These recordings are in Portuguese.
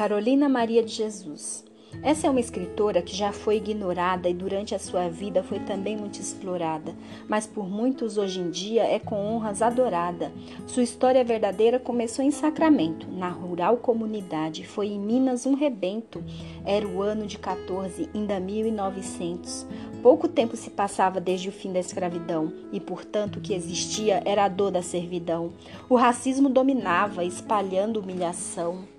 Carolina Maria de Jesus. Essa é uma escritora que já foi ignorada e durante a sua vida foi também muito explorada, mas por muitos hoje em dia é com honras adorada. Sua história verdadeira começou em Sacramento, na rural comunidade, foi em Minas um rebento. Era o ano de 14, ainda 1900. Pouco tempo se passava desde o fim da escravidão e, portanto, o que existia era a dor da servidão. O racismo dominava, espalhando humilhação.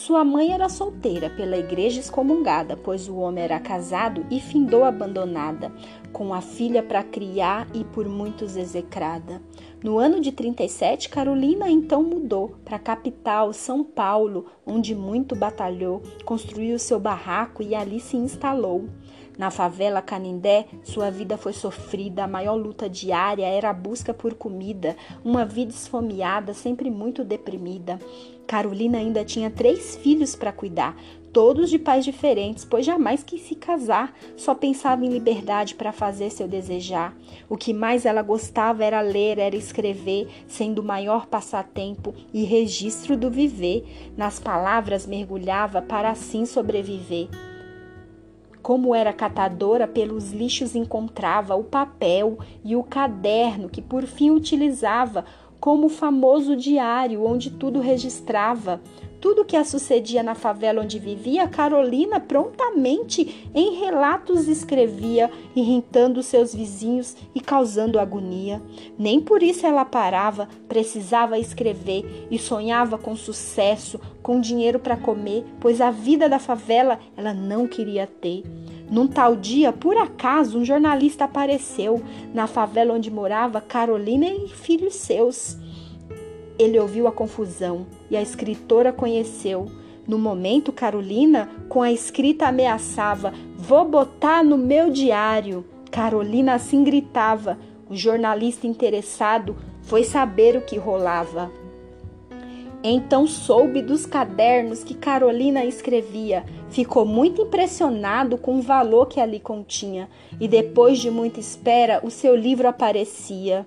Sua mãe era solteira, pela igreja excomungada, pois o homem era casado e findou abandonada, com a filha para criar e por muitos execrada. No ano de 37, Carolina então mudou para a capital, São Paulo, onde muito batalhou, construiu seu barraco e ali se instalou. Na favela Canindé, sua vida foi sofrida, a maior luta diária era a busca por comida, uma vida esfomeada, sempre muito deprimida. Carolina ainda tinha três filhos para cuidar, todos de pais diferentes, pois jamais quis se casar, só pensava em liberdade para fazer seu desejar. O que mais ela gostava era ler, era escrever, sendo o maior passatempo e registro do viver. Nas palavras mergulhava para assim sobreviver. Como era catadora, pelos lixos encontrava o papel e o caderno que por fim utilizava como o famoso diário onde tudo registrava. Tudo o que a sucedia na favela onde vivia, Carolina prontamente em relatos escrevia, irritando seus vizinhos e causando agonia. Nem por isso ela parava, precisava escrever e sonhava com sucesso, com dinheiro para comer, pois a vida da favela ela não queria ter. Num tal dia, por acaso, um jornalista apareceu na favela onde morava Carolina e filhos seus. Ele ouviu a confusão e a escritora conheceu. No momento, Carolina, com a escrita, ameaçava: Vou botar no meu diário. Carolina assim gritava. O jornalista interessado foi saber o que rolava. Então soube dos cadernos que Carolina escrevia, ficou muito impressionado com o valor que ali continha, e depois de muita espera, o seu livro aparecia.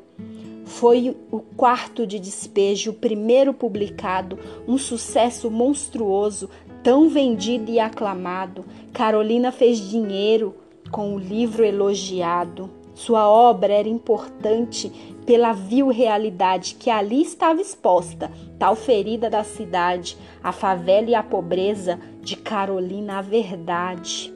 Foi o quarto de despejo, o primeiro publicado, um sucesso monstruoso, tão vendido e aclamado. Carolina fez dinheiro com o livro elogiado. Sua obra era importante pela vil realidade que ali estava exposta, tal ferida da cidade, a favela e a pobreza de Carolina a verdade.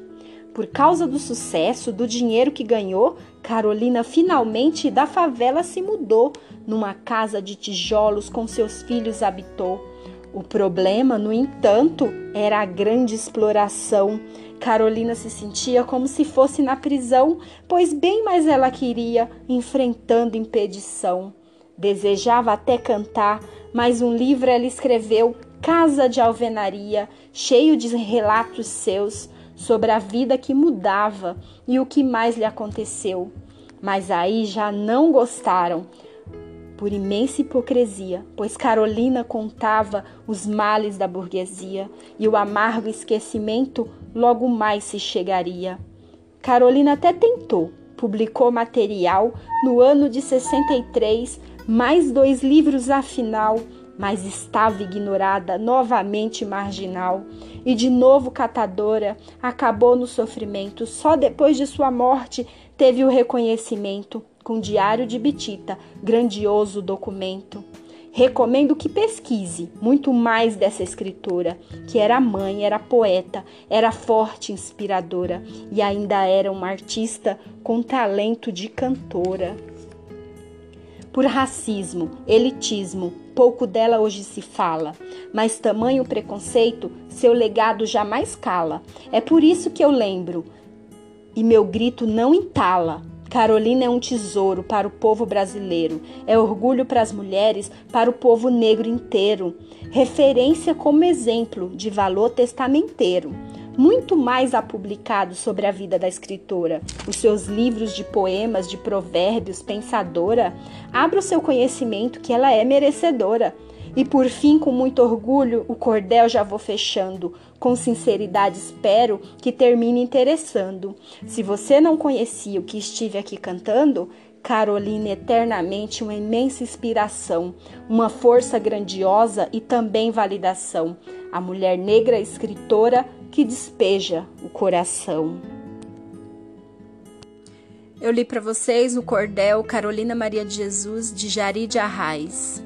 Por causa do sucesso, do dinheiro que ganhou, Carolina finalmente da favela se mudou, numa casa de tijolos com seus filhos habitou. O problema, no entanto, era a grande exploração Carolina se sentia como se fosse na prisão, pois bem mais ela queria, enfrentando impedição. Desejava até cantar, mas um livro ela escreveu, Casa de Alvenaria, cheio de relatos seus sobre a vida que mudava e o que mais lhe aconteceu. Mas aí já não gostaram, por imensa hipocrisia, pois Carolina contava os males da burguesia e o amargo esquecimento logo mais se chegaria. Carolina até tentou, publicou material no ano de 63, mais dois livros afinal, mas estava ignorada, novamente marginal, e de novo catadora, acabou no sofrimento. Só depois de sua morte teve o reconhecimento com Diário de Bitita, grandioso documento. Recomendo que pesquise muito mais dessa escritora, que era mãe, era poeta, era forte, inspiradora e ainda era uma artista com talento de cantora. Por racismo, elitismo, pouco dela hoje se fala, mas tamanho preconceito, seu legado jamais cala. É por isso que eu lembro e meu grito não entala Carolina é um tesouro para o povo brasileiro, é orgulho para as mulheres, para o povo negro inteiro, referência como exemplo de valor testamenteiro. Muito mais há publicado sobre a vida da escritora. Os seus livros de poemas, de provérbios, pensadora. Abra o seu conhecimento que ela é merecedora. E por fim, com muito orgulho, o cordel já vou fechando. Com sinceridade, espero que termine interessando. Se você não conhecia o que estive aqui cantando, Carolina eternamente uma imensa inspiração, uma força grandiosa e também validação. A mulher negra escritora que despeja o coração. Eu li para vocês o cordel Carolina Maria de Jesus de Jari de Arraes.